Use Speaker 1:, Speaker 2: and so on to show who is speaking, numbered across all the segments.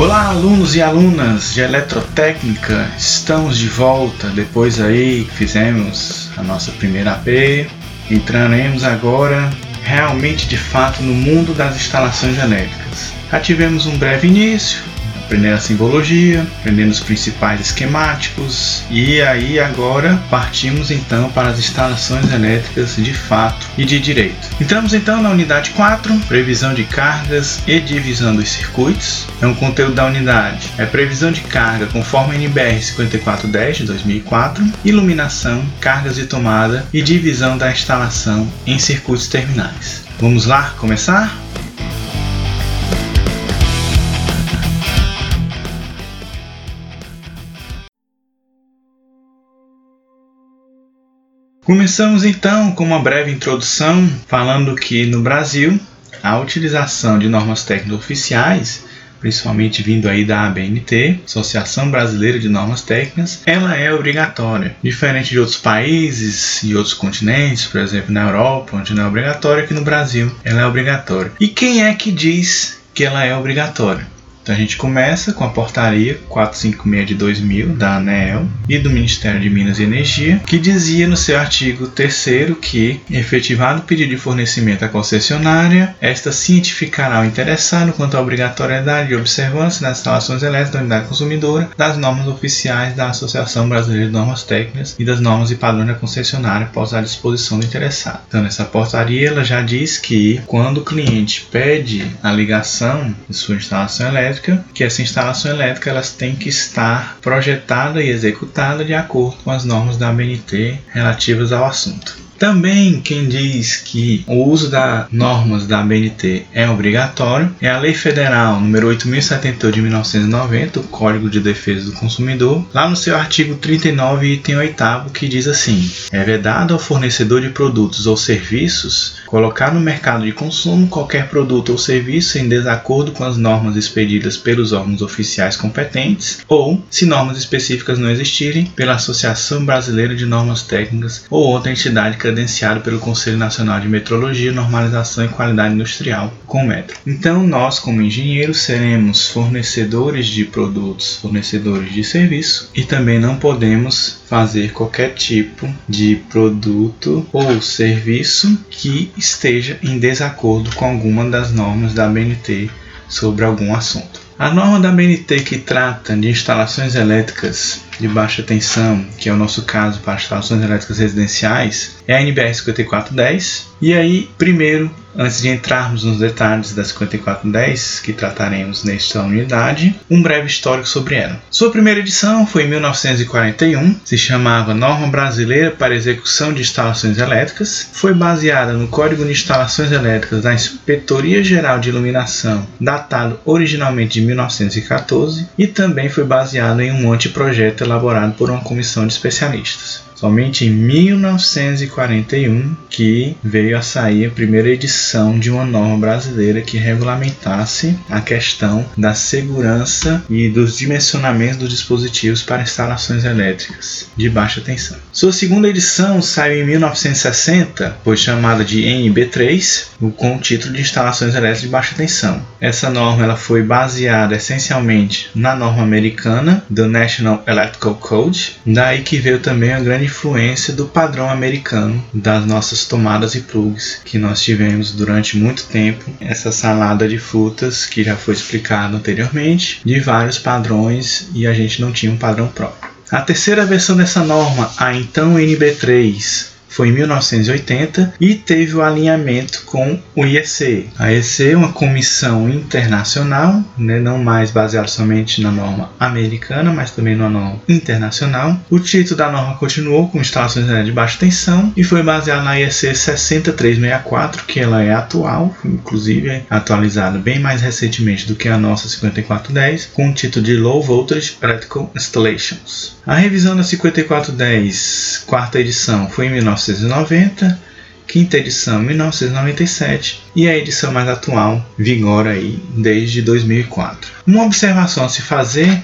Speaker 1: Olá, alunos e alunas de eletrotécnica, estamos de volta depois aí que fizemos a nossa primeira AP. Entraremos agora realmente de fato no mundo das instalações elétricas. Já tivemos um breve início, aprendendo a simbologia, aprendendo os principais esquemáticos e aí agora partimos então para as instalações elétricas de fato e de direito. Entramos então na unidade 4, previsão de cargas e divisão dos circuitos. É um conteúdo da unidade. É previsão de carga conforme NBR 5410 de 2004, iluminação, cargas de tomada e divisão da instalação em circuitos terminais. Vamos lá começar? Começamos então com uma breve introdução falando que no Brasil a utilização de normas técnicas oficiais, principalmente vindo aí da ABNT, Associação Brasileira de Normas Técnicas, ela é obrigatória. Diferente de outros países e outros continentes, por exemplo, na Europa, onde não é obrigatória, aqui no Brasil ela é obrigatória. E quem é que diz que ela é obrigatória? Então a gente começa com a portaria 456 de 2000 da ANEEL e do Ministério de Minas e Energia, que dizia no seu artigo 3 que, efetivado o pedido de fornecimento à concessionária, esta cientificará o interessado quanto à obrigatoriedade de observância nas instalações elétricas da unidade consumidora das normas oficiais da Associação Brasileira de Normas Técnicas e das normas e padrões da concessionária após à disposição do interessado. Então, nessa portaria, ela já diz que quando o cliente pede a ligação de sua instalação elétrica, elétrica, que essa instalação elétrica elas tem que estar projetada e executada de acordo com as normas da ABNT relativas ao assunto. Também quem diz que o uso das normas da ABNT é obrigatório é a Lei Federal número 8078 de 1990, o Código de Defesa do Consumidor, lá no seu artigo 39, item 8 que diz assim: é vedado ao fornecedor de produtos ou serviços colocar no mercado de consumo qualquer produto ou serviço em desacordo com as normas expedidas pelos órgãos oficiais competentes ou, se normas específicas não existirem, pela Associação Brasileira de Normas Técnicas ou outra entidade credenciado pelo Conselho Nacional de Metrologia, Normalização e Qualidade Industrial, com metro. Então, nós, como engenheiros, seremos fornecedores de produtos, fornecedores de serviço e também não podemos fazer qualquer tipo de produto ou serviço que esteja em desacordo com alguma das normas da BNT sobre algum assunto. A norma da BNT que trata de instalações elétricas de baixa tensão, que é o nosso caso para instalações elétricas residenciais, é a NBR 5410. E aí, primeiro, antes de entrarmos nos detalhes da 5410, que trataremos nesta unidade, um breve histórico sobre ela. Sua primeira edição foi em 1941, se chamava Norma Brasileira para Execução de Instalações Elétricas, foi baseada no Código de Instalações Elétricas da Inspetoria Geral de Iluminação, datado originalmente de 1914, e também foi baseado em um anteprojeto elaborado por uma comissão de especialistas. Somente em 1941 que veio a sair a primeira edição de uma norma brasileira que regulamentasse a questão da segurança e dos dimensionamentos dos dispositivos para instalações elétricas de baixa tensão. Sua segunda edição saiu em 1960, foi chamada de NB3, com o título de instalações elétricas de baixa tensão. Essa norma ela foi baseada essencialmente na norma americana do National Electrical Code, daí que veio também a grande influência do padrão americano das nossas tomadas e plugs que nós tivemos durante muito tempo. Essa salada de frutas que já foi explicado anteriormente, de vários padrões e a gente não tinha um padrão próprio. A terceira versão dessa norma, a então NB3, foi em 1980 e teve o alinhamento com o IEC. A IEC é uma comissão internacional, né, não mais baseada somente na norma americana, mas também na norma internacional. O título da norma continuou com instalações de baixa tensão e foi baseado na IEC 60364, que ela é atual, inclusive atualizada bem mais recentemente do que a nossa 5410, com o título de Low Voltage Electrical Installations. A revisão da 5410, quarta edição, foi em 1990, quinta edição 1997 e a edição mais atual vigora aí desde 2004. Uma observação a se fazer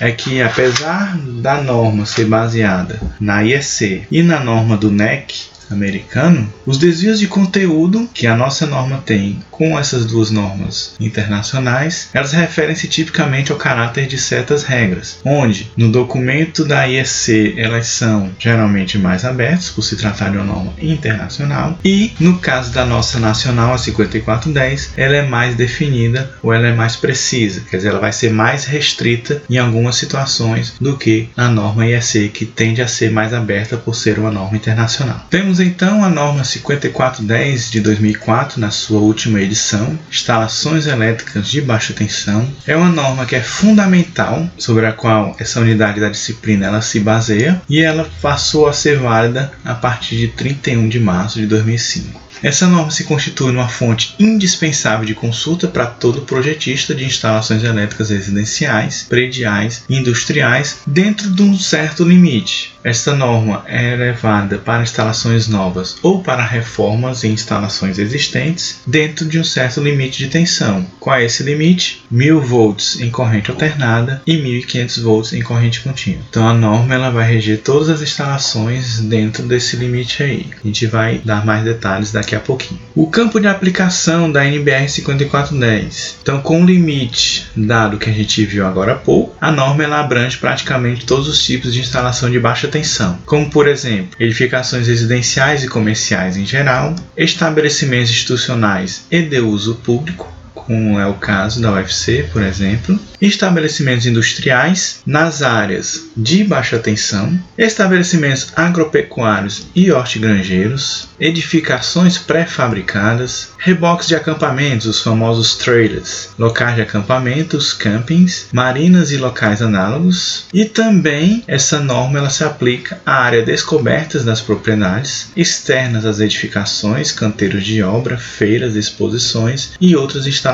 Speaker 1: é que apesar da norma ser baseada na IEC e na norma do NEC, americano, os desvios de conteúdo que a nossa norma tem com essas duas normas internacionais, elas referem-se tipicamente ao caráter de certas regras, onde no documento da IEC elas são geralmente mais abertas, por se tratar de uma norma internacional, e no caso da nossa nacional, a 5410, ela é mais definida ou ela é mais precisa, quer dizer, ela vai ser mais restrita em algumas situações do que a norma IEC, que tende a ser mais aberta por ser uma norma internacional. Temos então a norma 5410 de 2004 na sua última edição, instalações elétricas de baixa tensão. É uma norma que é fundamental sobre a qual essa unidade da disciplina ela se baseia e ela passou a ser válida a partir de 31 de março de 2005. Essa norma se constitui uma fonte indispensável de consulta para todo projetista de instalações elétricas residenciais, prediais e industriais dentro de um certo limite. Esta norma é levada para instalações novas ou para reformas em instalações existentes dentro de um certo limite de tensão. Qual é esse limite? 1000 volts em corrente alternada e 1500 volts em corrente contínua. Então a norma ela vai reger todas as instalações dentro desse limite aí. A gente vai dar mais detalhes daqui daqui a pouquinho. O campo de aplicação da NBR 5410. Então, com o limite dado que a gente viu agora há pouco, a norma ela abrange praticamente todos os tipos de instalação de baixa tensão, como por exemplo, edificações residenciais e comerciais em geral, estabelecimentos institucionais e de uso público, como é o caso da UFC, por exemplo, estabelecimentos industriais nas áreas de baixa tensão, estabelecimentos agropecuários e hortigranjeiros, edificações pré-fabricadas, reboques de acampamentos, os famosos trailers, locais de acampamentos, campings, marinas e locais análogos, e também essa norma ela se aplica à área descobertas das propriedades, externas às edificações, canteiros de obra, feiras, exposições e outras instalações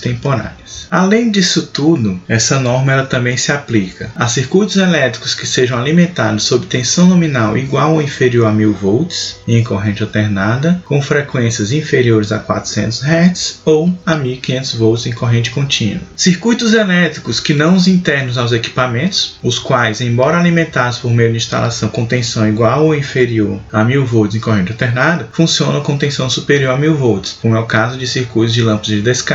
Speaker 1: temporárias. Além disso tudo, essa norma ela também se aplica a circuitos elétricos que sejam alimentados sob tensão nominal igual ou inferior a 1000 volts em corrente alternada, com frequências inferiores a 400 Hz ou a 1500 volts em corrente contínua. Circuitos elétricos que não os internos aos equipamentos, os quais, embora alimentados por meio de instalação com tensão igual ou inferior a 1000 volts em corrente alternada, funcionam com tensão superior a 1000 volts, como é o caso de circuitos de lâmpadas de descarga,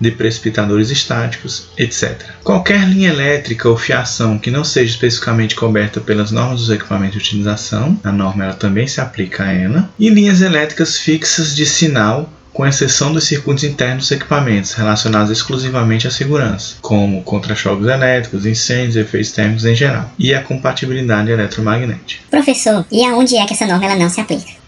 Speaker 1: de precipitadores estáticos, etc. Qualquer linha elétrica ou fiação que não seja especificamente coberta pelas normas dos equipamentos de utilização, a norma ela também se aplica a ela, e linhas elétricas fixas de sinal com exceção dos circuitos internos dos equipamentos relacionados exclusivamente à segurança, como contra-choques elétricos, incêndios, efeitos térmicos em geral, e a compatibilidade eletromagnética.
Speaker 2: Professor, e aonde é que essa norma ela não se aplica?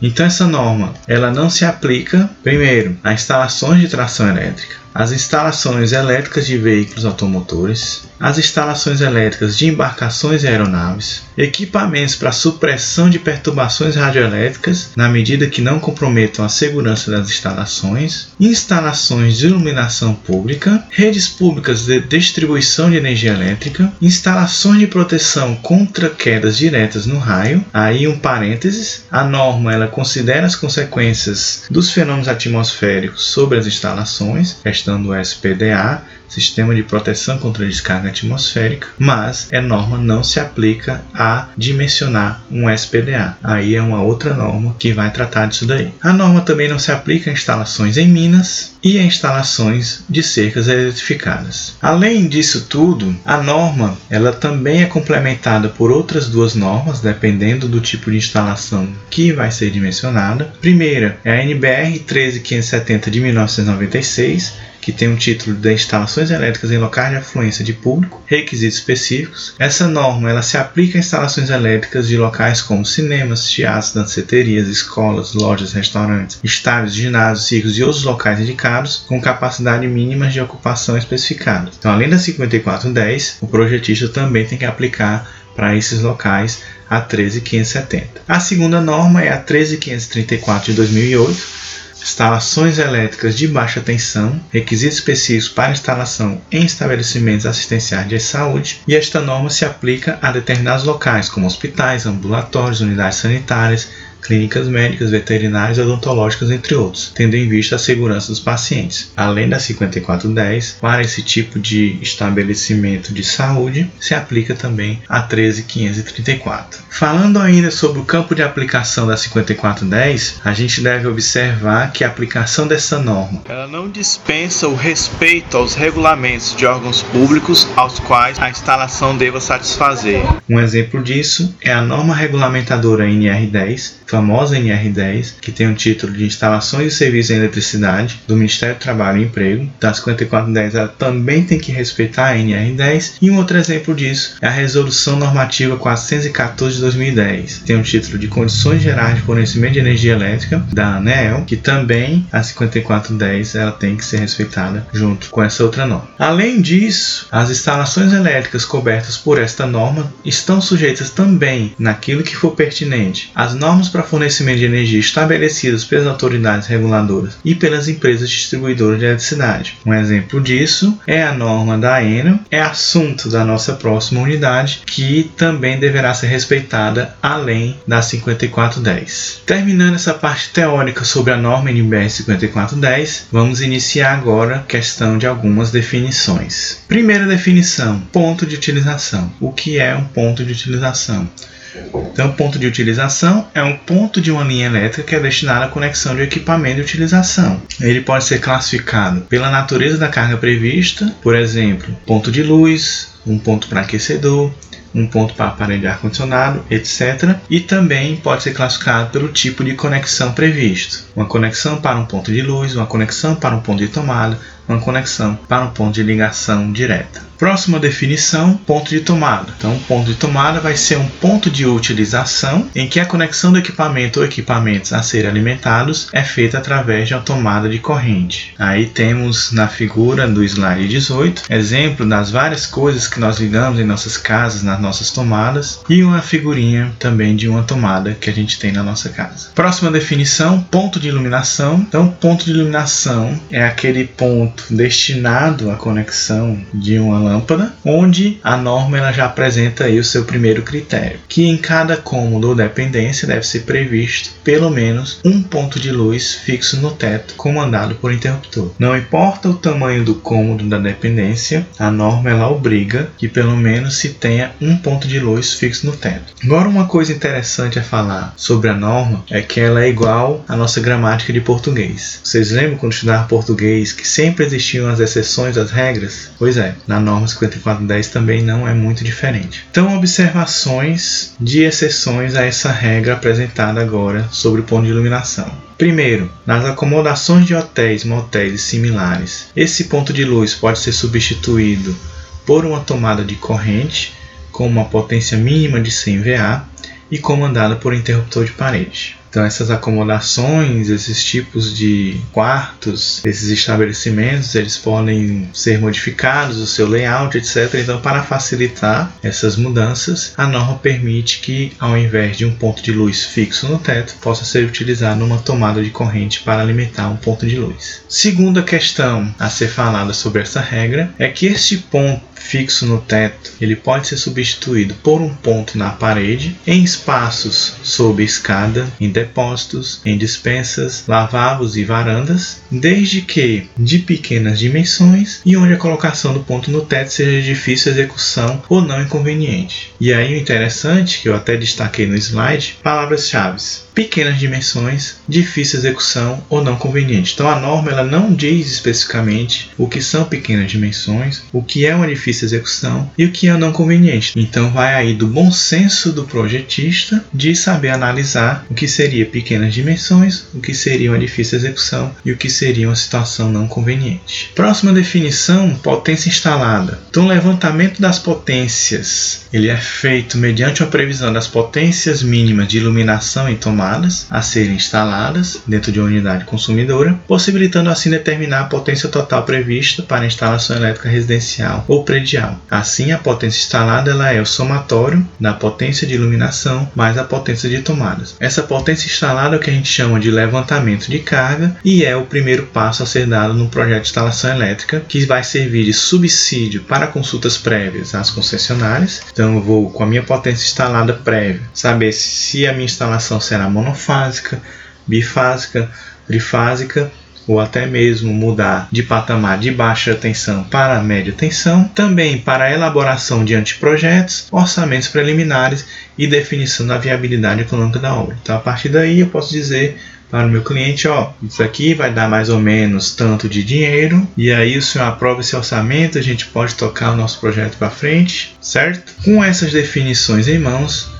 Speaker 1: Então essa norma, ela não se aplica, primeiro, a instalações de tração elétrica, as instalações elétricas de veículos automotores, as instalações elétricas de embarcações e aeronaves, equipamentos para supressão de perturbações radioelétricas na medida que não comprometam a segurança das instalações, instalações de iluminação pública, redes públicas de distribuição de energia elétrica, instalações de proteção contra quedas diretas no raio. Aí um parênteses, a norma ela considera as consequências dos fenômenos atmosféricos sobre as instalações, questão do SPDA, Sistema de Proteção contra Descarga Atmosférica, mas a norma não se aplica a dimensionar um SPDA. Aí é uma outra norma que vai tratar disso daí. A norma também não se aplica a instalações em minas e a instalações de cercas eletrificadas. Além disso tudo, a norma ela também é complementada por outras duas normas, dependendo do tipo de instalação que vai ser dimensionada. Primeira é a NBR 13570 de 1996 que tem o um título de instalações elétricas em locais de afluência de público, requisitos específicos. Essa norma ela se aplica a instalações elétricas de locais como cinemas, teatros, danceterias, escolas, lojas, restaurantes, estádios, ginásios, circos e outros locais indicados com capacidade mínima de ocupação especificada. Então, além da 5410, o projetista também tem que aplicar para esses locais a 13570. A segunda norma é a 13534 de 2008 instalações elétricas de baixa tensão, requisitos específicos para instalação em estabelecimentos assistenciais de saúde, e esta norma se aplica a determinados locais, como hospitais, ambulatórios, unidades sanitárias, clínicas médicas, veterinárias, odontológicas, entre outros, tendo em vista a segurança dos pacientes. Além da 5410, para esse tipo de estabelecimento de saúde, se aplica também a 13534. Falando ainda sobre o campo de aplicação da 5410, a gente deve observar que a aplicação dessa norma ela não dispensa o respeito aos regulamentos de órgãos públicos aos quais a instalação deva satisfazer. Um exemplo disso é a norma regulamentadora NR10, famosa NR10, que tem o título de Instalações e Serviços em Eletricidade do Ministério do Trabalho e Emprego. Da 5410 ela também tem que respeitar a NR10 e um outro exemplo disso é a Resolução Normativa 414 de 2010, tem o título de Condições Gerais de Fornecimento de Energia Elétrica da ANEEL, que também a 5410 ela tem que ser respeitada junto com essa outra norma. Além disso, as instalações elétricas cobertas por esta norma estão sujeitas também, naquilo que for pertinente, às normas para fornecimento de energia estabelecidas pelas autoridades reguladoras e pelas empresas distribuidoras de eletricidade. Um exemplo disso é a norma da Enel, é assunto da nossa próxima unidade, que também deverá ser respeitada além da 5410. Terminando essa parte teórica sobre a norma NBR 5410, vamos iniciar agora a questão de algumas definições. Primeira definição: ponto de utilização. O que é um ponto de utilização? Então, ponto de utilização é um ponto de uma linha elétrica que é destinado à conexão de equipamento de utilização. Ele pode ser classificado pela natureza da carga prevista, por exemplo, ponto de luz, um ponto para aquecedor, um ponto para aparelho de ar-condicionado, etc. E também pode ser classificado pelo tipo de conexão previsto. Uma conexão para um ponto de luz, uma conexão para um ponto de tomada, uma conexão para um ponto de ligação direta. Próxima definição, ponto de tomada. Então, ponto de tomada vai ser um ponto de utilização em que a conexão do equipamento ou equipamentos a serem alimentados é feita através de uma tomada de corrente. Aí temos na figura do slide 18 exemplo das várias coisas que nós ligamos em nossas casas, nas nossas tomadas, e uma figurinha também de uma tomada que a gente tem na nossa casa. Próxima definição, ponto de iluminação. Então, ponto de iluminação é aquele ponto destinado à conexão de uma lâmpada, onde a norma ela já apresenta aí o seu primeiro critério, que em cada cômodo ou dependência deve ser previsto pelo menos um ponto de luz fixo no teto, comandado por interruptor. Não importa o tamanho do cômodo da dependência, a norma ela obriga que pelo menos se tenha um ponto de luz fixo no teto. Agora uma coisa interessante a falar sobre a norma é que ela é igual à nossa gramática de português. Vocês lembram quando estudavam português que sempre existiam as exceções às regras? Pois é, na norma norma 5410 também não é muito diferente. Então, observações de exceções a essa regra apresentada agora sobre o ponto de iluminação. Primeiro, nas acomodações de hotéis, motéis e similares, esse ponto de luz pode ser substituído por uma tomada de corrente com uma potência mínima de 100 VA e comandada por interruptor de parede. Então essas acomodações, esses tipos de quartos, esses estabelecimentos, eles podem ser modificados, o seu layout, etc. Então para facilitar essas mudanças, a norma permite que ao invés de um ponto de luz fixo no teto, possa ser utilizado uma tomada de corrente para alimentar um ponto de luz. Segunda questão a ser falada sobre essa regra é que este ponto fixo no teto, ele pode ser substituído por um ponto na parede, em espaços sob escada, em depósitos, em dispensas, lavabos e varandas, desde que de pequenas dimensões e onde a colocação do ponto no teto seja de difícil execução ou não inconveniente. E aí o interessante, que eu até destaquei no slide, palavras-chave pequenas dimensões, difícil execução ou não conveniente. Então a norma ela não diz especificamente o que são pequenas dimensões, o que é uma difícil execução e o que é não conveniente. Então vai aí do bom senso do projetista de saber analisar o que seria pequenas dimensões, o que seria uma difícil execução e o que seria uma situação não conveniente. Próxima definição, potência instalada. Então o levantamento das potências, ele é feito mediante uma previsão das potências mínimas de iluminação em tomada tomadas a serem instaladas dentro de uma unidade consumidora, possibilitando assim determinar a potência total prevista para instalação elétrica residencial ou predial. Assim, a potência instalada ela é o somatório da potência de iluminação mais a potência de tomadas. Essa potência potência instalada é o que a gente chama de levantamento de carga e é o primeiro passo a ser dado no projeto de instalação elétrica, que vai servir de subsídio para consultas prévias às concessionárias. Então eu vou com a minha potência instalada prévia saber se a minha instalação será monofásica, bifásica, trifásica ou até mesmo mudar de patamar de baixa tensão para média tensão, também para a elaboração de anteprojetos, orçamentos preliminares e definição da viabilidade econômica da obra. Então, a partir daí, eu posso dizer para o meu cliente, ó, isso aqui vai dar mais ou menos tanto de dinheiro, e aí o senhor aprova esse orçamento, a gente pode tocar o nosso projeto para frente, certo? Com essas definições em mãos,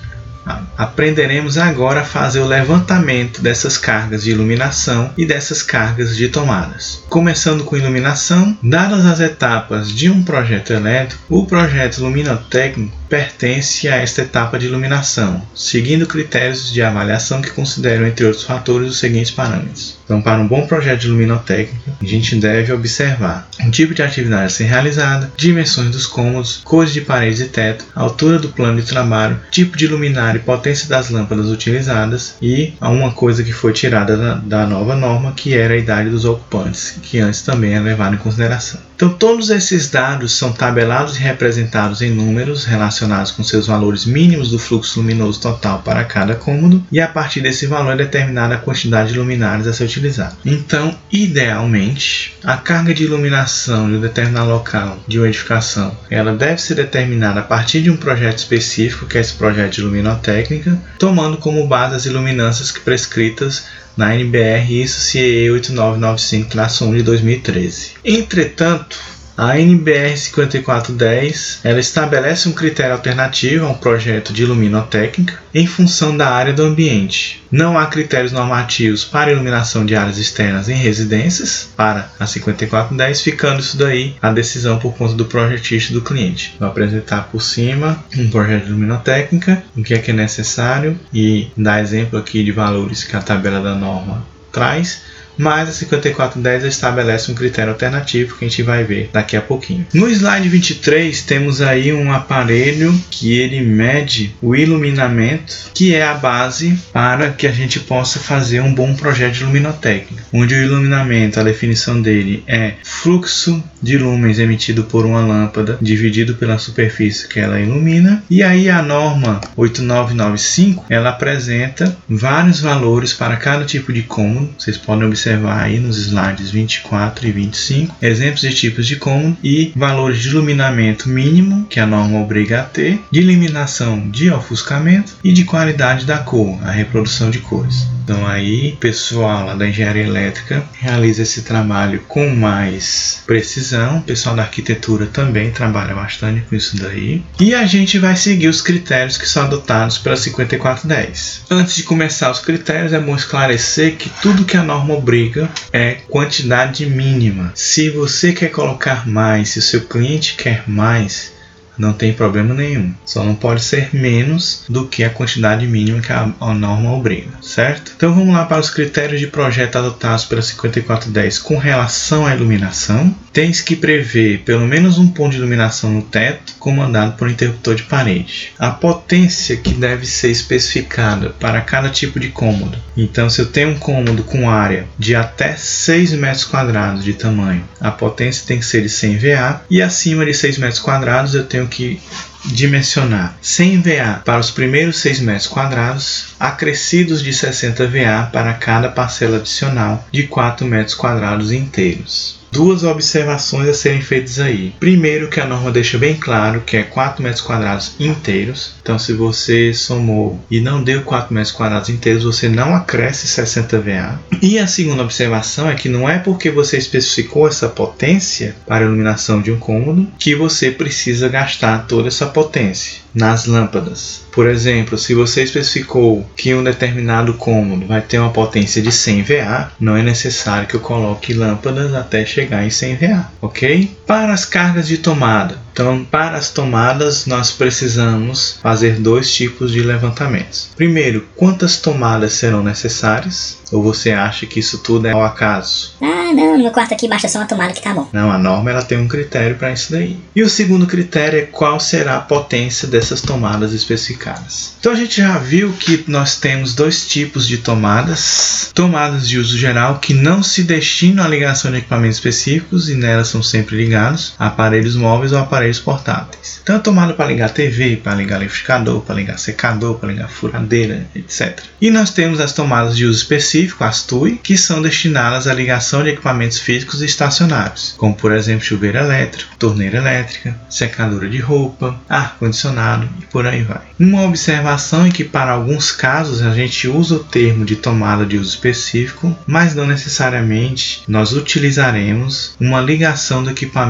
Speaker 1: Aprenderemos agora a fazer o levantamento dessas cargas de iluminação e dessas cargas de tomadas. Começando com iluminação, dadas as etapas de um projeto elétrico, o projeto luminotécnico pertence a esta etapa de iluminação, seguindo critérios de avaliação que consideram, entre outros fatores, os seguintes parâmetros. Então, para um bom projeto de luminotécnica, a gente deve observar o tipo de atividade a ser realizada, dimensões dos cômodos, cores de paredes e teto, altura do plano de trabalho, tipo de luminária e potência das lâmpadas utilizadas e uma coisa que foi tirada da, da nova norma, que era a idade dos ocupantes, que antes também é levado em consideração. Então, todos esses dados são tabelados e representados em números relacionados com seus valores mínimos do fluxo luminoso total para cada cômodo, e a partir desse valor é determinada a quantidade de luminárias a ser utilizada. Então, idealmente, a carga de iluminação de um determinado local de uma edificação ela deve ser determinada a partir de um projeto específico, que é esse projeto de luminotécnica, tomando como base as iluminâncias prescritas na NBR isso CE 8995-1 de 2013. Entretanto, a NBR 5410 ela estabelece um critério alternativo a um projeto de iluminotécnica em função da área do ambiente. Não há critérios normativos para iluminação de áreas externas em residências para a 5410, ficando isso daí a decisão por conta do projetista do cliente. Vou apresentar por cima um projeto de iluminotécnica, o que é que é necessário e dar exemplo aqui de valores que a tabela da norma traz mas a 5410 estabelece um critério alternativo que a gente vai ver daqui a pouquinho. No slide 23 temos aí um aparelho que ele mede o iluminamento, que é a base para que a gente possa fazer um bom projeto de luminotécnica, onde o iluminamento, a definição dele é fluxo de lumens emitido por uma lâmpada dividido pela superfície que ela ilumina, e aí a norma 8995 ela apresenta vários valores para cada tipo de cômodo. Vocês podem observar observar aí nos slides 24 e 25 exemplos de tipos de cômodo e valores de iluminamento mínimo que a norma obriga a ter, de iluminação de ofuscamento e de qualidade da cor, a reprodução de cores. Então aí, pessoal lá da engenharia elétrica realiza esse trabalho com mais precisão. O pessoal da arquitetura também trabalha bastante com isso daí. E a gente vai seguir os critérios que são adotados pela 5410. Antes de começar os critérios, é bom esclarecer que tudo que a norma obriga é quantidade mínima. Se você quer colocar mais, se o seu cliente quer mais, não tem problema nenhum. Só não pode ser menos do que a quantidade mínima que a, norma obriga, certo? Então vamos lá para os critérios de projeto adotados pela 5410 com relação à iluminação. Tens que prever pelo menos um ponto de iluminação no teto, comandado por um interruptor de parede. A potência que deve ser especificada para cada tipo de cômodo. Então, se eu tenho um cômodo com área de até 6 metros quadrados de tamanho, a potência tem que ser de 100 VA e acima de 6 metros quadrados eu tenho que dimensionar. 100 VA para os primeiros 6 metros quadrados, acrescidos de 60 VA para cada parcela adicional de 4 metros quadrados inteiros duas observações a serem feitas aí. Primeiro, que a norma deixa bem claro que é 4 metros quadrados inteiros. Então, se você somou e não deu 4 metros quadrados inteiros, você não acresce 60 VA. E a segunda observação é que não é porque você especificou essa potência para a iluminação de um cômodo que você precisa gastar toda essa potência nas lâmpadas. Por exemplo, se você especificou que um determinado cômodo vai ter uma potência de 100 VA, não é necessário que eu coloque lâmpadas até chegar em 100 VA, ok? Para as cargas de tomada, então, para as tomadas, nós precisamos fazer dois tipos de levantamentos. Primeiro, quantas tomadas serão necessárias? Ou você acha que isso tudo é ao acaso?
Speaker 2: Ah, não, no meu quarto aqui basta só uma tomada que tá bom.
Speaker 1: Não, a norma ela tem um critério para isso daí. E o segundo critério é qual será a potência dessas tomadas especificadas. Então a gente já viu que nós temos dois tipos de tomadas: tomadas de uso geral que não se destinam à ligação de equipamentos específicos e nelas são sempre ligados a aparelhos móveis ou aparelhos portáteis. Então, tomada para ligar TV, para ligar liquidificador, para ligar secador, para ligar furadeira, etc. E nós temos as tomadas de uso específico, as TUI, que são destinadas à ligação de equipamentos físicos estacionários, como por exemplo chuveiro elétrico, torneira elétrica, secadora de roupa, ar-condicionado e por aí vai. Uma observação é que para alguns casos a gente usa o termo de tomada de uso específico, mas não necessariamente nós utilizaremos uma ligação do equipamento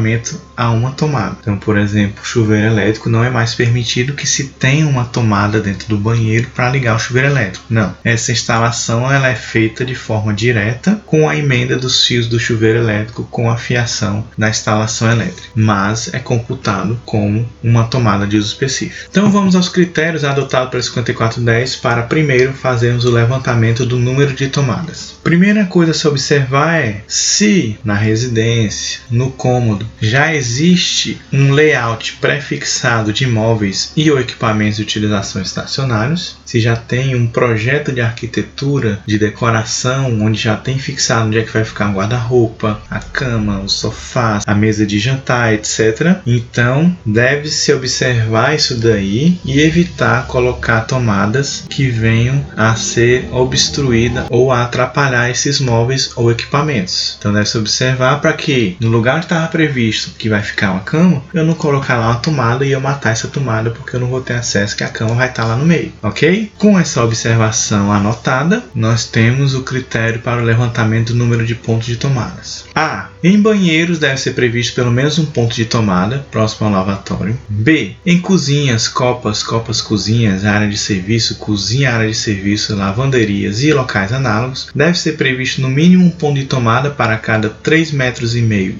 Speaker 1: a uma tomada. Então, por exemplo, chuveiro elétrico não é mais permitido que se tenha uma tomada dentro do banheiro para ligar o chuveiro elétrico. Não, essa instalação ela é feita de forma direta com a emenda dos fios do chuveiro elétrico com a fiação da instalação elétrica, mas é computado como uma tomada de uso específico. Então vamos aos critérios adotados pela 5410 para primeiro fazermos o levantamento do número de tomadas. Primeira coisa a se observar é se na residência, no cômodo, já existe um layout pré-fixado de imóveis e ou equipamentos de utilização estacionários, se já tem um projeto de arquitetura, de decoração, onde já tem fixado onde é que vai ficar o guarda-roupa, a cama, o sofá, a mesa de jantar, etc. Então, deve-se observar isso daí e evitar colocar tomadas que venham a ser obstruída ou a atrapalhar esses móveis ou equipamentos. Então, deve-se observar para que no lugar que estava previsto que vai ficar uma cama, eu não colocar lá uma tomada e eu matar essa tomada porque eu não vou ter acesso que a cama vai estar lá no meio, ok? Com essa observação anotada, nós temos o critério para o levantamento do número de pontos de tomadas. A. Em banheiros deve ser previsto pelo menos um ponto de tomada próximo ao lavatório. B. Em cozinhas, copas, copas cozinhas, área de serviço, cozinha, área de serviço, lavanderias e locais análogos, deve ser previsto no mínimo um ponto de tomada para cada 3,5 metros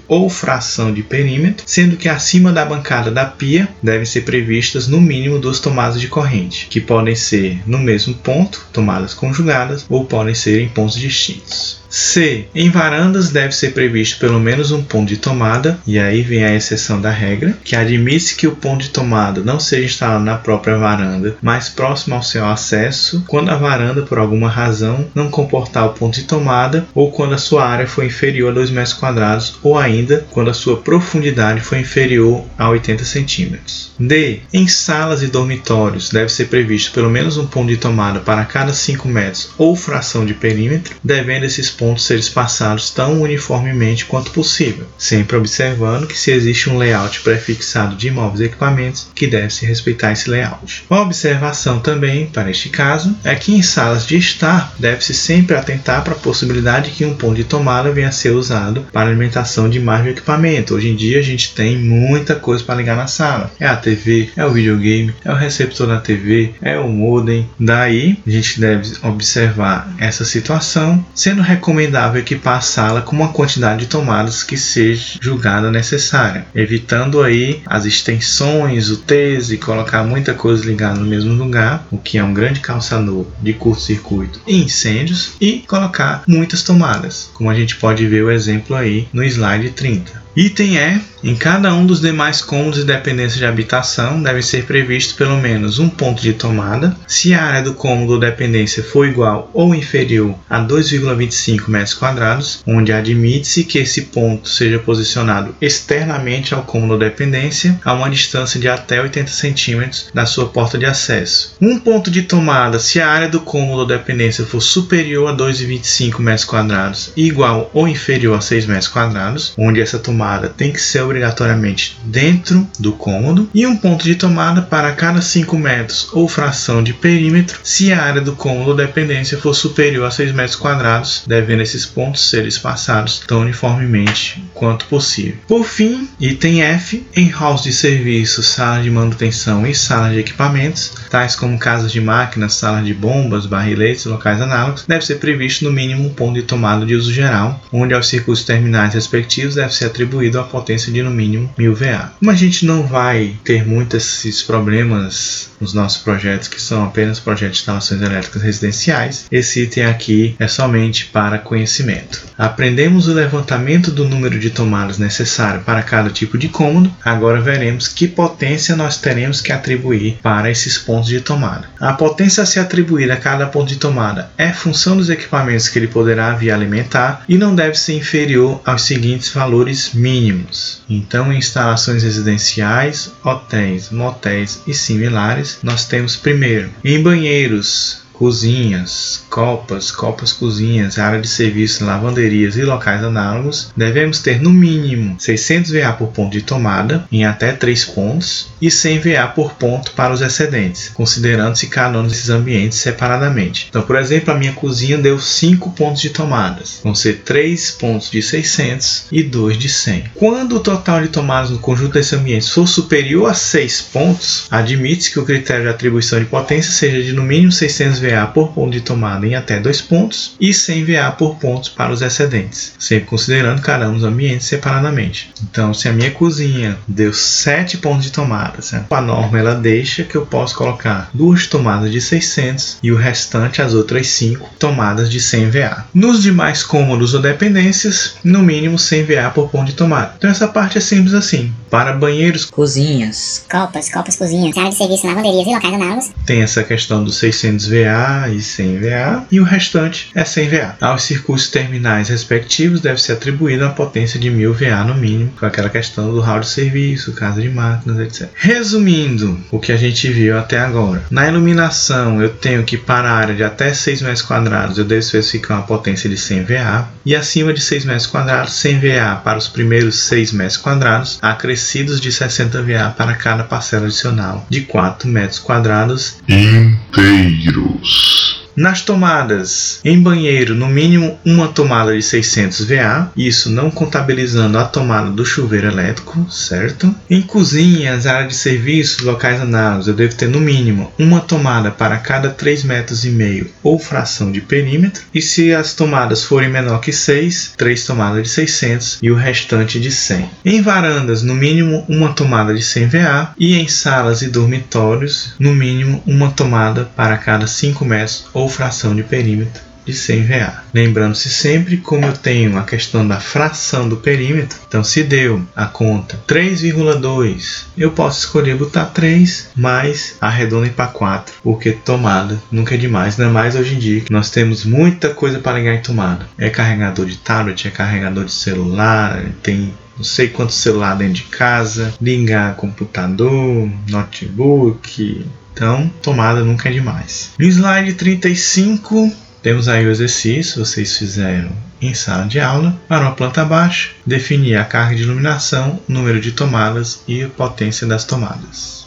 Speaker 1: ou fração de perímetro, sendo que acima da bancada da pia devem ser previstas no mínimo duas tomadas de corrente, que podem ser no mesmo ponto, tomadas conjugadas, ou podem ser em pontos distintos. C. Em varandas deve ser previsto pelo menos um ponto de tomada, e aí vem a exceção da regra, que admite que o ponto de tomada não seja instalado na própria varanda, mas próximo ao seu acesso, quando a varanda, por alguma razão, não comportar o ponto de tomada, ou quando a sua área for inferior a 2 metros quadrados, ou ainda quando a sua profundidade for inferior a 80 centímetros. D. Em salas e dormitórios deve ser previsto pelo menos um ponto de tomada para cada 5 metros ou fração de perímetro, devendo esses pontos ser espaçados tão uniformemente quanto possível, sempre observando que se existe um layout prefixado de imóveis e equipamentos, que deve-se respeitar esse layout. Uma observação também, para este caso, é que em salas de estar deve-se sempre atentar para a possibilidade de que um ponto de tomada venha a ser usado para alimentação de mais de equipamento. Hoje em dia a gente tem muita coisa para ligar na sala. É a TV, é o videogame, é o receptor da TV, é o modem. Daí a gente deve observar essa situação, sendo recomendado recomendável equipar a sala com uma quantidade de tomadas que seja julgada necessária, evitando aí as extensões, o tese colocar muita coisa ligada no mesmo lugar, o que é um grande calçador de curto-circuito e incêndios, e colocar muitas tomadas, como a gente pode ver o exemplo aí no slide 30. Item E. Em cada um dos demais cômodos e dependências de habitação deve ser previsto pelo menos um ponto de tomada. Se a área do cômodo ou dependência for igual ou inferior a 2,25 metros quadrados, onde admite-se que esse ponto seja posicionado externamente ao cômodo ou dependência, a uma distância de até 80 centímetros da sua porta de acesso. Um ponto de tomada se a área do cômodo ou dependência for superior a 2,25 metros quadrados e igual ou inferior a 6 metros quadrados, onde essa tomada tem que ser obrigatoriamente dentro do cômodo e um ponto de tomada para cada 5 metros ou fração de perímetro se a área do cômodo ou dependência for superior a 6 metros quadrados, devendo esses pontos ser espaçados tão uniformemente quanto possível. Por fim, item F, em halls de serviço, sala de manutenção e sala de equipamentos, tais como casas de máquinas, salas de bombas, barriletes e locais análogos, deve ser previsto no mínimo um ponto de tomada de uso geral, onde aos circuitos terminais respectivos deve ser atribuído a potência de de no mínimo 1000 VA. Como a gente não vai ter muitos esses problemas nos nossos projetos, que são apenas projetos de instalações elétricas residenciais, esse item aqui é somente para conhecimento. Aprendemos o levantamento do número de tomadas necessário para cada tipo de cômodo, agora veremos que potência nós teremos que atribuir para esses pontos de tomada. A potência a ser atribuída a cada ponto de tomada é função dos equipamentos que ele poderá vir alimentar e não deve ser inferior aos seguintes valores mínimos. Então, em instalações residenciais, hotéis, motéis e similares, nós temos primeiro em banheiros cozinhas, copas, copas cozinhas, área de serviço, lavanderias e locais análogos, devemos ter no mínimo 600 VA por ponto de tomada em até 3 pontos e 100 VA por ponto para os excedentes, considerando-se cada um desses ambientes separadamente. Então, por exemplo, a minha cozinha deu 5 pontos de tomadas, vão ser 3 pontos de 600 e 2 de 100. Quando o total de tomadas no conjunto desses ambientes for superior a 6 pontos, admite-se que o critério de atribuição de potência seja de no mínimo 600 VA VA por ponto de tomada em até 2 pontos e 100 VA por pontos para os excedentes, sempre considerando cada um dos ambientes separadamente. Então, se a minha cozinha deu 7 pontos de tomada, certo? a norma ela deixa que eu possa colocar duas tomadas de 600 e o restante, as outras 5 tomadas de 100 VA. Nos demais cômodos ou dependências, no mínimo 100 VA por ponto de tomada. Então, essa parte é simples assim. Para banheiros,
Speaker 2: cozinhas, copas, copas, cozinhas, área de serviço, lavanderias e locais análogos,
Speaker 1: tem essa questão dos 600 VA e 100 VA, e o restante é 100 VA. Aos circuitos terminais respectivos deve ser atribuída uma potência de 1000 VA no mínimo, com aquela questão do hall de serviço, casa de máquinas, etc. Resumindo o que a gente viu até agora, na iluminação eu tenho que para a área de até 6 metros quadrados eu devo especificar uma potência de 100 VA, e acima de 6 metros quadrados 100 VA para os primeiros 6 metros quadrados, acrescidos de 60 VA para cada parcela adicional de 4 metros quadrados
Speaker 3: inteiros. Shh.
Speaker 1: Nas tomadas, em banheiro, no mínimo uma tomada de 600 VA, isso não contabilizando a tomada do chuveiro elétrico, certo? Em cozinhas, área de serviço, locais análogos, eu devo ter no mínimo uma tomada para cada 3 metros e meio ou fração de perímetro. E se as tomadas forem menor que 6, 3 tomadas de 600 e o restante de 100. Em varandas, no mínimo uma tomada de 100 VA e em salas e dormitórios, no mínimo uma tomada para cada 5 metros ou fração de perímetro de 100 VA. Lembrando-se sempre como eu tenho a questão da fração do perímetro, então se deu a conta 3,2, eu posso escolher botar 3 mais arredondem para 4, porque tomada nunca é demais, ainda mais hoje em dia que nós temos muita coisa para ligar em tomada. É carregador de tablet, é carregador de celular, tem não sei quanto celular dentro de casa, ligar computador, notebook, então, tomada nunca é demais. No slide 35, temos aí o exercício, vocês fizeram em sala de aula, para uma planta baixa, definir a carga de iluminação, número de tomadas e a potência das tomadas.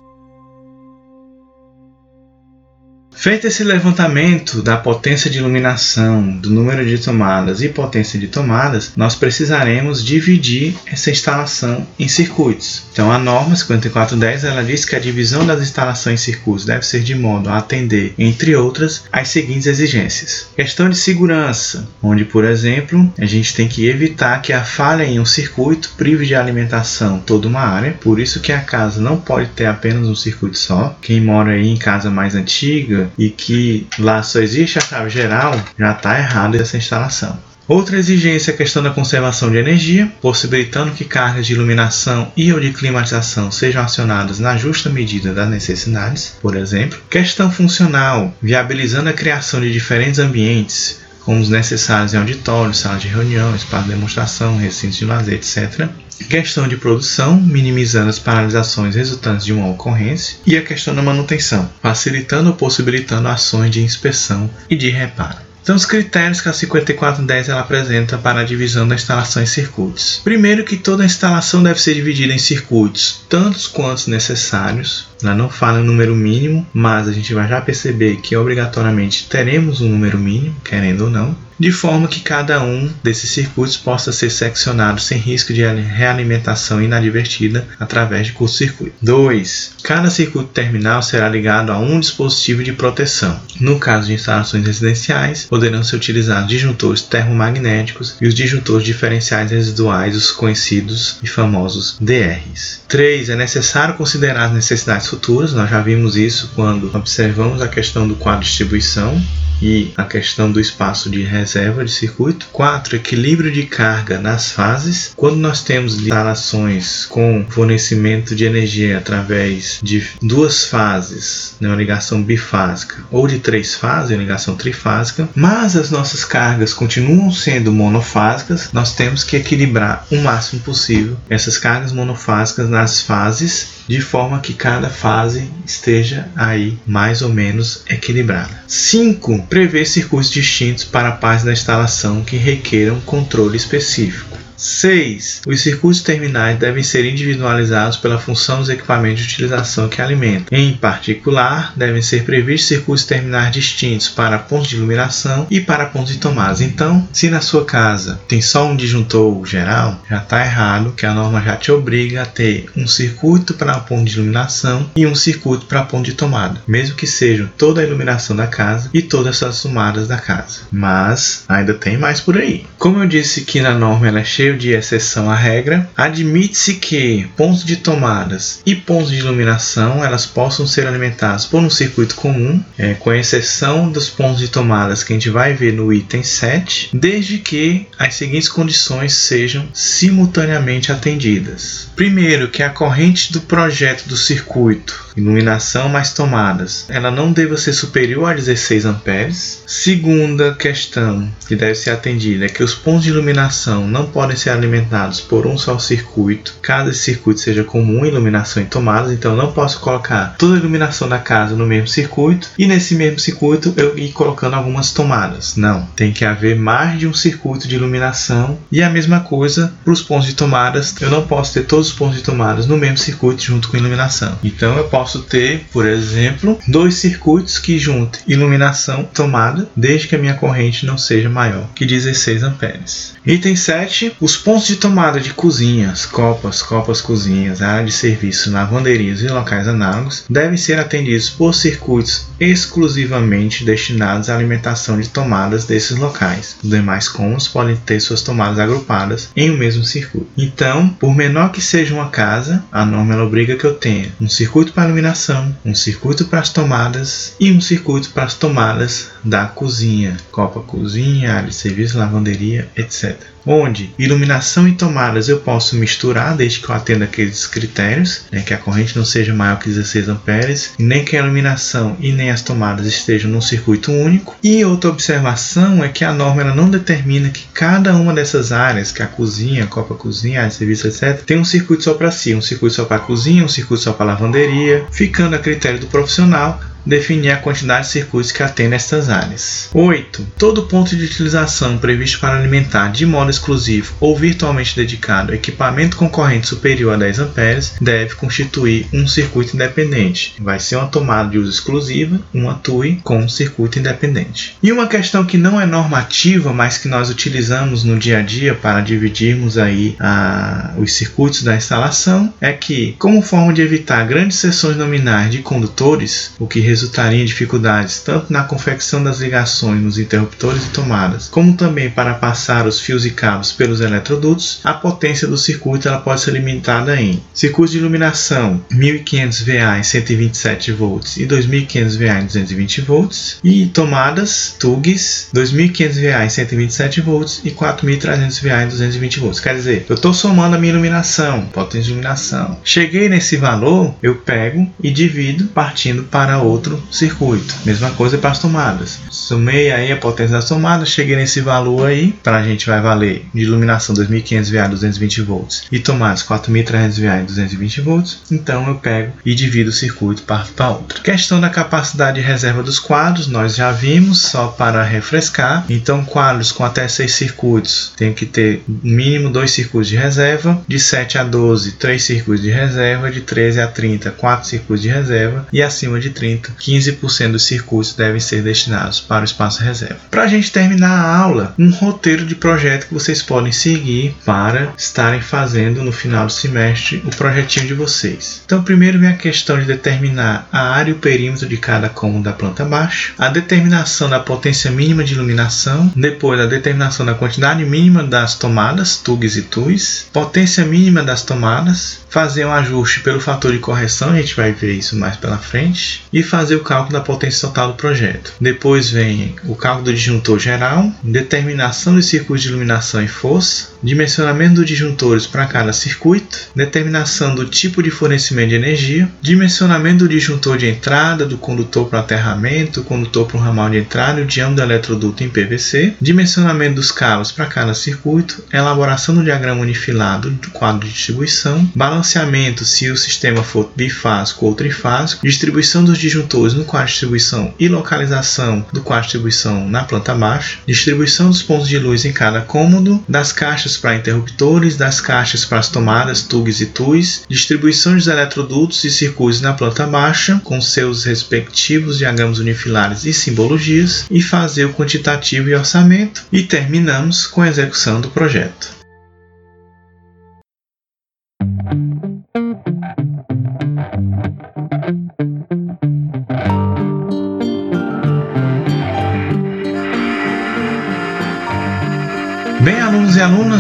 Speaker 1: Feito esse levantamento da potência de iluminação, do número de tomadas e potência de tomadas, nós precisaremos dividir essa instalação em circuitos. Então a norma 5410 ela diz que a divisão das instalações em circuitos deve ser de modo a atender, entre outras, as seguintes exigências. Questão de segurança, onde, por exemplo, a gente tem que evitar que a falha em um circuito prive de alimentação toda uma área, por isso que a casa não pode ter apenas um circuito só. Quem mora aí em casa mais antiga e que lá só existe a chave geral, já está errado essa instalação. Outra exigência é a questão da conservação de energia, possibilitando que cargas de iluminação e ou de climatização sejam acionadas na justa medida das necessidades, por exemplo. Questão funcional, viabilizando a criação de diferentes ambientes, como os necessários em auditórios, salas de reunião, espaço de demonstração, recintos de lazer, etc. Questão de produção, minimizando as paralisações resultantes de uma ocorrência. E a questão da manutenção, facilitando ou possibilitando ações de inspeção e de reparo. Então, os critérios que a 5410 ela apresenta para a divisão da instalação em circuitos. Primeiro, que toda instalação deve ser dividida em circuitos, tantos quantos necessários. Ela não fala em número mínimo, mas a gente vai já perceber que obrigatoriamente teremos um número mínimo, querendo ou não. De forma que cada um desses circuitos possa ser seccionado sem risco de realimentação inadvertida através de curto-circuito. 2. Cada circuito terminal será ligado a um dispositivo de proteção. No caso de instalações residenciais, poderão ser utilizados disjuntores termomagnéticos e os disjuntores diferenciais residuais, os conhecidos e famosos DRs. 3. É necessário considerar as necessidades futuras, nós já vimos isso quando observamos a questão do quadro de distribuição e a questão do espaço de reserva de circuito. 4. Equilíbrio de carga nas fases. Quando nós temos instalações com fornecimento de energia através de duas fases, né, uma ligação bifásica, ou de três fases, uma ligação trifásica, mas as nossas cargas continuam sendo monofásicas, nós temos que equilibrar o máximo possível essas cargas monofásicas nas fases de forma que cada fase esteja aí mais ou menos equilibrada. 5. Prever circuitos distintos para partes da instalação que requeram controle específico. 6. Os circuitos terminais devem ser individualizados pela função dos equipamentos de utilização que alimentam. Em particular, devem ser previstos circuitos terminais distintos para pontos de iluminação e para pontos de tomadas. Então, se na sua casa tem só um disjuntor geral, já está errado, que a norma já te obriga a ter um circuito para ponto de iluminação e um circuito para ponto de tomada, mesmo que sejam toda a iluminação da casa e todas as tomadas da casa. Mas ainda tem mais por aí. Como eu disse que na norma ela é cheia de exceção à regra, admite-se que pontos de tomadas e pontos de iluminação elas possam ser alimentados por um circuito comum, é, com exceção dos pontos de tomadas que a gente vai ver no item 7, desde que as seguintes condições sejam simultaneamente atendidas. Primeiro, que a corrente do projeto do circuito, iluminação mais tomadas, ela não deva ser superior a 16 amperes. Segunda questão que deve ser atendida é que os pontos de iluminação não podem ser alimentados por um só circuito, caso esse circuito seja comum, iluminação e tomadas, então não posso colocar toda a iluminação da casa no mesmo circuito e nesse mesmo circuito eu ir colocando algumas tomadas. Não, tem que haver mais de um circuito de iluminação e a mesma coisa para os pontos de tomadas, eu não posso ter todos os pontos de tomadas no mesmo circuito junto com iluminação. Então eu posso ter, por exemplo, dois circuitos que juntem iluminação e tomada, desde que a minha corrente não seja maior que 16 amperes. Item 7, os os pontos de tomada de cozinhas, copas, copas cozinhas, área de serviço, lavanderias e locais análogos devem ser atendidos por circuitos exclusivamente destinados à alimentação de tomadas desses locais. Os demais cômodos podem ter suas tomadas agrupadas em um mesmo circuito. Então, por menor que seja uma casa, a norma obriga que eu tenha um circuito para iluminação, um circuito para as tomadas e um circuito para as tomadas da cozinha, copa cozinha, área de serviço, lavanderia, etc onde iluminação e tomadas eu posso misturar desde que eu atenda aqueles critérios, né, que a corrente não seja maior que 16 amperes, nem que a iluminação e nem as tomadas estejam num circuito único. E outra observação é que a norma ela não determina que cada uma dessas áreas, que a cozinha, a copa cozinha, de serviço, etc., tem um circuito só para si, um circuito só para a cozinha, um circuito só para a lavanderia, ficando a critério do profissional definir a quantidade de circuitos que atendem estas áreas. 8. Todo ponto de utilização previsto para alimentar de modo exclusivo ou virtualmente dedicado equipamento concorrente superior a 10 amperes deve constituir um circuito independente. Vai ser uma tomada de uso exclusiva, uma TUI com um circuito independente. E uma questão que não é normativa, mas que nós utilizamos no dia a dia para dividirmos aí a, os circuitos da instalação, é que, como forma de evitar grandes seções nominais de condutores, o que resultaria em dificuldades tanto na confecção das ligações nos interruptores e tomadas, como também para passar os fios e cabos pelos eletrodutos, a potência do circuito ela pode ser limitada em circuito de iluminação 1500 VA em 127 volts e 2500 VA em 220 volts e tomadas TUGs 2500 VA em 127 volts e 4300 VA em 220 volts. Quer dizer, eu estou somando a minha iluminação, potência de iluminação. Cheguei nesse valor, eu pego e divido partindo para outro outro circuito. Mesma coisa para as tomadas. Somei aí a potência das tomadas, cheguei nesse valor aí, para a gente vai valer de iluminação 2500 VA 220 volts e tomadas 4300 VA 220 volts. Então eu pego e divido o circuito parto para outra. Questão da capacidade de reserva dos quadros, nós já vimos, só para refrescar. Então quadros com até 6 circuitos tem que ter mínimo 2 circuitos de reserva, de 7 a 12, 3 circuitos de reserva, de 13 a 30, 4 circuitos de reserva e acima de 30 circuito, 15% dos circuitos devem ser destinados para o espaço reserva. Para a gente terminar a aula, um roteiro de projeto que vocês podem seguir para estarem fazendo no final do semestre o projetinho de vocês. Então, primeiro vem a questão de determinar a área e o perímetro de cada cômodo da planta baixa, a determinação da potência mínima de iluminação, depois a determinação da quantidade mínima das tomadas, tugs e tuis, potência mínima das tomadas, fazer um ajuste pelo fator de correção, a gente vai ver isso mais pela frente, e fazer o cálculo da potência total do projeto. Depois vem o cálculo do disjuntor geral, determinação dos circuitos de iluminação e força, dimensionamento dos disjuntores para cada circuito, determinação do tipo de fornecimento de energia, dimensionamento do disjuntor de entrada, do condutor para aterramento, condutor para o ramal de entrada e o diâmetro do eletroduto em PVC, dimensionamento dos cabos para cada circuito, elaboração do diagrama unifilado do quadro de distribuição, balanceamento se o sistema for bifásico ou trifásico, distribuição dos disjuntores no quadro de distribuição e localização do quadro de distribuição na planta baixa, distribuição dos pontos de luz em cada cômodo, das caixas para interruptores, das caixas para as tomadas, tugs e tuis, distribuição dos eletrodutos e circuitos na planta baixa, com seus respectivos diagramas unifilares e simbologias, e fazer o quantitativo e orçamento, e terminamos com a execução do projeto.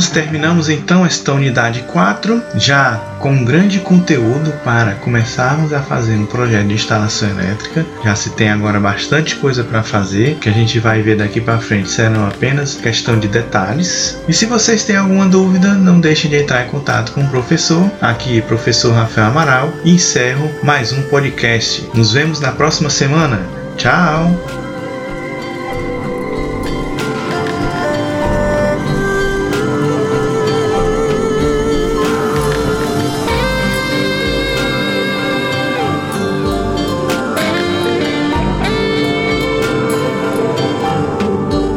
Speaker 1: Alunas, terminamos então esta unidade 4, já com um grande conteúdo para começarmos a fazer um projeto de instalação elétrica. Já se tem agora bastante coisa para fazer, que a gente vai ver daqui para frente serão apenas questão de detalhes. E se vocês têm alguma dúvida, não deixem de entrar em contato com o professor, aqui professor Rafael Amaral, e encerro mais um podcast. Nos vemos na próxima semana. Tchau!